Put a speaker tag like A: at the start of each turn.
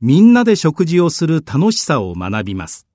A: みんなで食事をする楽しさを学びます。